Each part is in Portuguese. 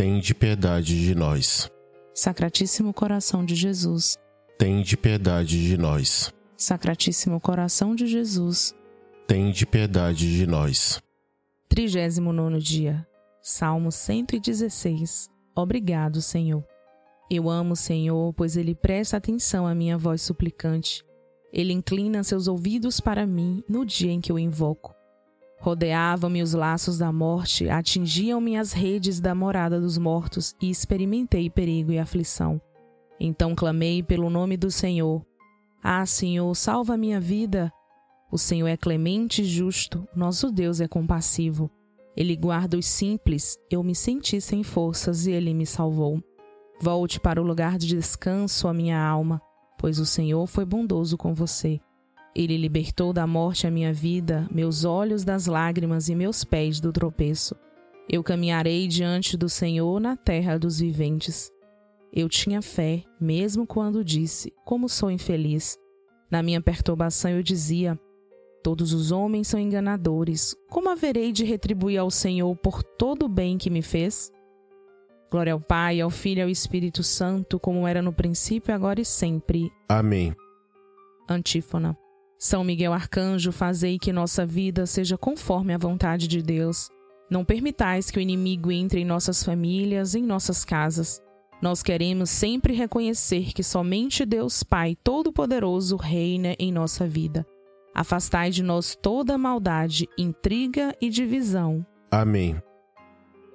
Tende piedade de nós. Sacratíssimo coração de Jesus, Tende piedade de nós. Sacratíssimo coração de Jesus. Tende piedade de nós. 39 dia. Salmo 116. Obrigado, Senhor. Eu amo o Senhor, pois ele presta atenção à minha voz suplicante. Ele inclina seus ouvidos para mim no dia em que eu invoco. Rodeavam-me os laços da morte, atingiam-me as redes da morada dos mortos e experimentei perigo e aflição. Então clamei pelo nome do Senhor. Ah, Senhor, salva minha vida. O Senhor é clemente e justo, nosso Deus é compassivo. Ele guarda os simples, eu me senti sem forças e ele me salvou. Volte para o lugar de descanso, a minha alma, pois o Senhor foi bondoso com você. Ele libertou da morte a minha vida, meus olhos das lágrimas e meus pés do tropeço. Eu caminharei diante do Senhor na terra dos viventes. Eu tinha fé, mesmo quando disse: Como sou infeliz. Na minha perturbação eu dizia: Todos os homens são enganadores. Como haverei de retribuir ao Senhor por todo o bem que me fez? Glória ao Pai, ao Filho e ao Espírito Santo, como era no princípio, agora e sempre. Amém. Antífona. São Miguel Arcanjo, fazei que nossa vida seja conforme a vontade de Deus. Não permitais que o inimigo entre em nossas famílias, em nossas casas. Nós queremos sempre reconhecer que somente Deus Pai Todo-Poderoso reina em nossa vida. Afastai de nós toda maldade, intriga e divisão. Amém.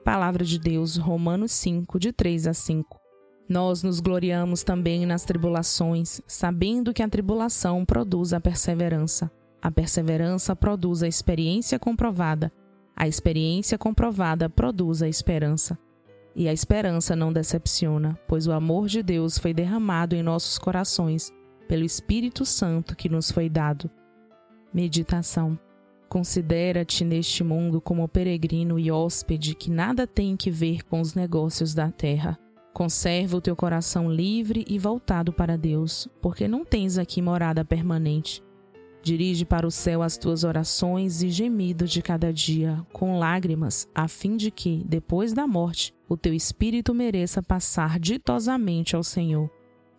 Palavra de Deus, Romanos 5, de 3 a 5. Nós nos gloriamos também nas tribulações, sabendo que a tribulação produz a perseverança. A perseverança produz a experiência comprovada. A experiência comprovada produz a esperança. E a esperança não decepciona, pois o amor de Deus foi derramado em nossos corações pelo Espírito Santo que nos foi dado. Meditação. Considera-te neste mundo como peregrino e hóspede que nada tem que ver com os negócios da terra Conserva o teu coração livre e voltado para Deus, porque não tens aqui morada permanente. Dirige para o céu as tuas orações e gemidos de cada dia, com lágrimas, a fim de que, depois da morte, o teu espírito mereça passar ditosamente ao Senhor.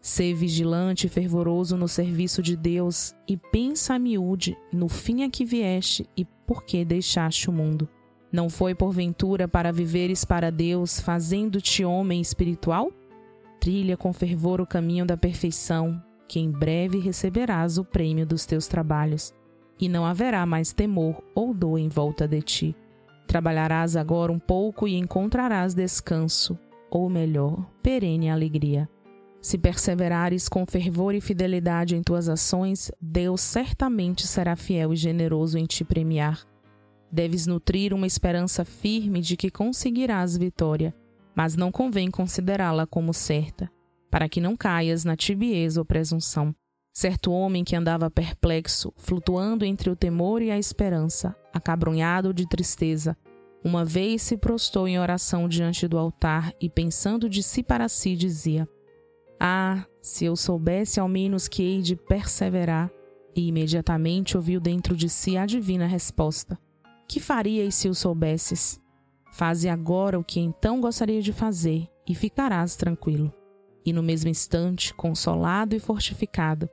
Sê vigilante e fervoroso no serviço de Deus e pensa a miúde no fim a que vieste e por que deixaste o mundo. Não foi porventura para viveres para Deus, fazendo-te homem espiritual? Trilha com fervor o caminho da perfeição, que em breve receberás o prêmio dos teus trabalhos, e não haverá mais temor ou dor em volta de ti. Trabalharás agora um pouco e encontrarás descanso, ou melhor, perene alegria. Se perseverares com fervor e fidelidade em tuas ações, Deus certamente será fiel e generoso em te premiar Deves nutrir uma esperança firme de que conseguirás vitória, mas não convém considerá-la como certa, para que não caias na tibieza ou presunção. Certo homem que andava perplexo, flutuando entre o temor e a esperança, acabrunhado de tristeza, uma vez se prostou em oração diante do altar e, pensando de si para si, dizia: Ah, se eu soubesse ao menos que hei de perseverar. E imediatamente ouviu dentro de si a divina resposta: Que farias se o soubesses? Faze agora o que então gostaria de fazer e ficarás tranquilo. E no mesmo instante, consolado e fortificado,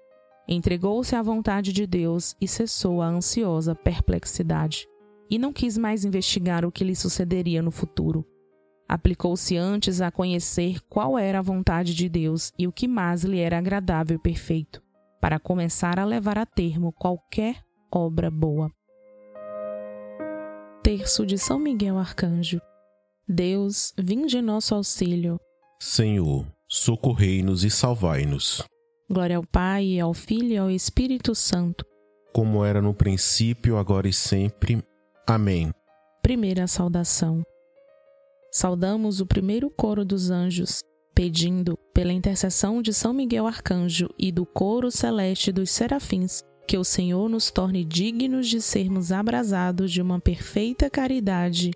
entregou-se à vontade de Deus e cessou a ansiosa perplexidade. E não quis mais investigar o que lhe sucederia no futuro. Aplicou-se antes a conhecer qual era a vontade de Deus e o que mais lhe era agradável e perfeito, para começar a levar a termo qualquer obra boa. Terço de São Miguel Arcanjo. Deus, vinde em nosso auxílio. Senhor, socorrei-nos e salvai-nos. Glória ao Pai, ao Filho e ao Espírito Santo. Como era no princípio, agora e sempre. Amém. Primeira saudação. Saudamos o primeiro coro dos anjos, pedindo, pela intercessão de São Miguel Arcanjo e do coro celeste dos serafins, que o Senhor nos torne dignos de sermos abrasados de uma perfeita caridade.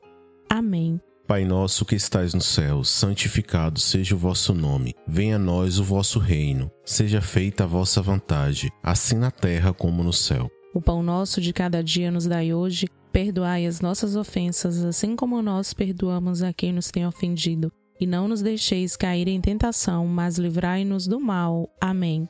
Amém. Pai nosso que estais no céu, santificado seja o vosso nome. Venha a nós o vosso reino. Seja feita a vossa vontade, assim na terra como no céu. O pão nosso de cada dia nos dai hoje. Perdoai as nossas ofensas, assim como nós perdoamos a quem nos tem ofendido. E não nos deixeis cair em tentação, mas livrai-nos do mal. Amém.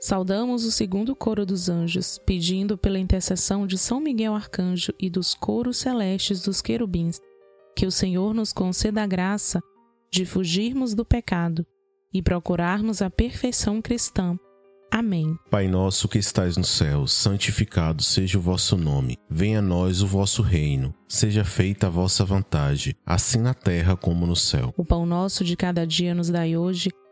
Saudamos o segundo coro dos anjos, pedindo pela intercessão de São Miguel Arcanjo e dos coros celestes dos querubins, que o Senhor nos conceda a graça de fugirmos do pecado e procurarmos a perfeição cristã. Amém. Pai nosso que estais no céu, santificado seja o vosso nome. Venha a nós o vosso reino. Seja feita a vossa vontade, assim na terra como no céu. O pão nosso de cada dia nos dai hoje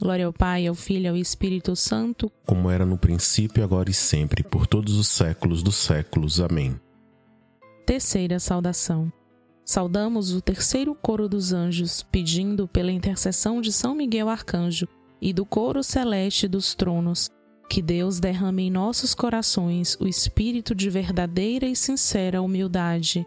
Glória ao Pai, ao Filho e ao Espírito Santo, como era no princípio, agora e sempre, por todos os séculos dos séculos. Amém. Terceira saudação. Saudamos o terceiro coro dos anjos, pedindo pela intercessão de São Miguel Arcanjo e do coro celeste dos tronos, que Deus derrame em nossos corações o espírito de verdadeira e sincera humildade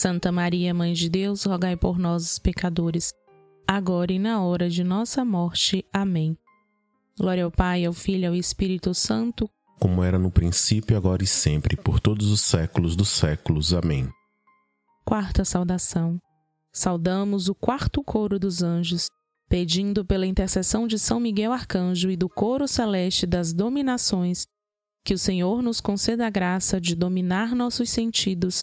Santa Maria, Mãe de Deus, rogai por nós, os pecadores, agora e na hora de nossa morte. Amém. Glória ao Pai, ao Filho e ao Espírito Santo, como era no princípio, agora e sempre, por todos os séculos dos séculos. Amém. Quarta saudação. Saudamos o quarto coro dos anjos, pedindo pela intercessão de São Miguel Arcanjo e do coro celeste das dominações, que o Senhor nos conceda a graça de dominar nossos sentidos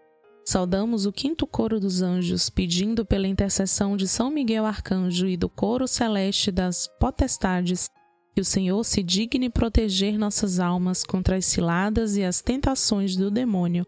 Saudamos o quinto coro dos anjos, pedindo pela intercessão de São Miguel Arcanjo e do coro celeste das potestades, que o Senhor se digne proteger nossas almas contra as ciladas e as tentações do demônio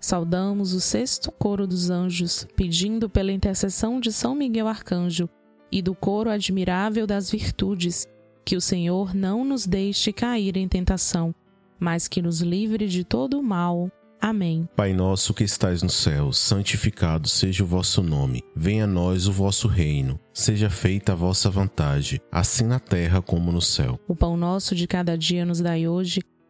Saudamos o sexto coro dos anjos, pedindo pela intercessão de São Miguel Arcanjo e do coro admirável das virtudes, que o Senhor não nos deixe cair em tentação, mas que nos livre de todo o mal. Amém. Pai nosso que estais no céu, santificado seja o vosso nome. Venha a nós o vosso reino. Seja feita a vossa vontade, assim na terra como no céu. O pão nosso de cada dia nos dai hoje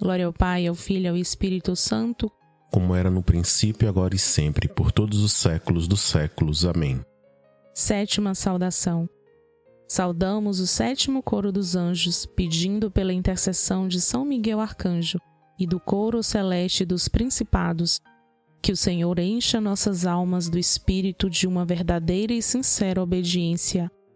Glória ao Pai, ao Filho e ao Espírito Santo, como era no princípio, agora e sempre, por todos os séculos dos séculos. Amém. Sétima saudação. Saudamos o sétimo coro dos anjos, pedindo pela intercessão de São Miguel Arcanjo e do coro celeste dos principados, que o Senhor encha nossas almas do espírito de uma verdadeira e sincera obediência.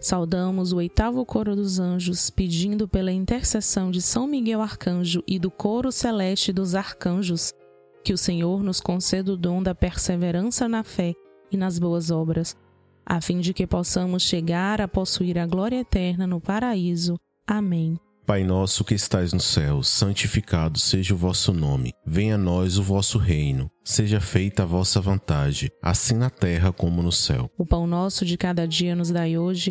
Saudamos o oitavo coro dos anjos, pedindo pela intercessão de São Miguel Arcanjo e do coro celeste dos arcanjos, que o Senhor nos conceda o dom da perseverança na fé e nas boas obras, a fim de que possamos chegar a possuir a glória eterna no paraíso. Amém. Pai nosso que estais no céu, santificado seja o vosso nome. Venha a nós o vosso reino. Seja feita a vossa vontade, assim na terra como no céu. O pão nosso de cada dia nos dai hoje.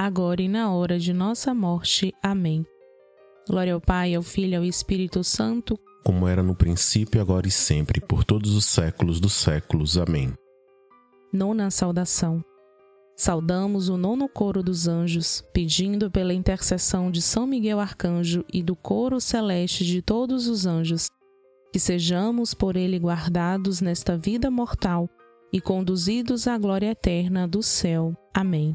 agora e na hora de nossa morte. Amém. Glória ao Pai, ao Filho e ao Espírito Santo, como era no princípio, agora e sempre, por todos os séculos dos séculos. Amém. Nona saudação. Saudamos o nono coro dos anjos, pedindo pela intercessão de São Miguel Arcanjo e do coro celeste de todos os anjos, que sejamos por ele guardados nesta vida mortal e conduzidos à glória eterna do céu. Amém.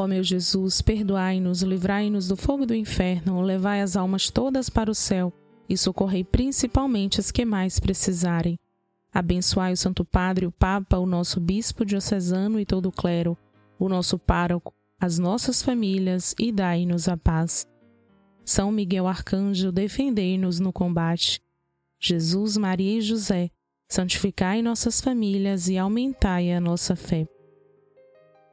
Ó meu Jesus, perdoai-nos, livrai-nos do fogo do inferno, levai as almas todas para o céu e socorrei principalmente as que mais precisarem. Abençoai o Santo Padre, o Papa, o nosso Bispo diocesano e todo o clero, o nosso pároco, as nossas famílias e dai-nos a paz. São Miguel Arcanjo, defendei-nos no combate. Jesus, Maria e José, santificai nossas famílias e aumentai a nossa fé.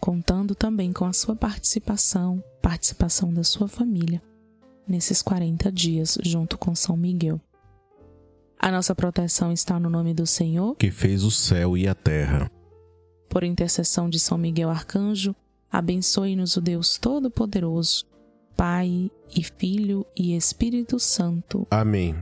contando também com a sua participação, participação da sua família, nesses 40 dias junto com São Miguel. A nossa proteção está no nome do Senhor, que fez o céu e a terra. Por intercessão de São Miguel Arcanjo, abençoe-nos o Deus Todo-Poderoso, Pai e Filho e Espírito Santo. Amém.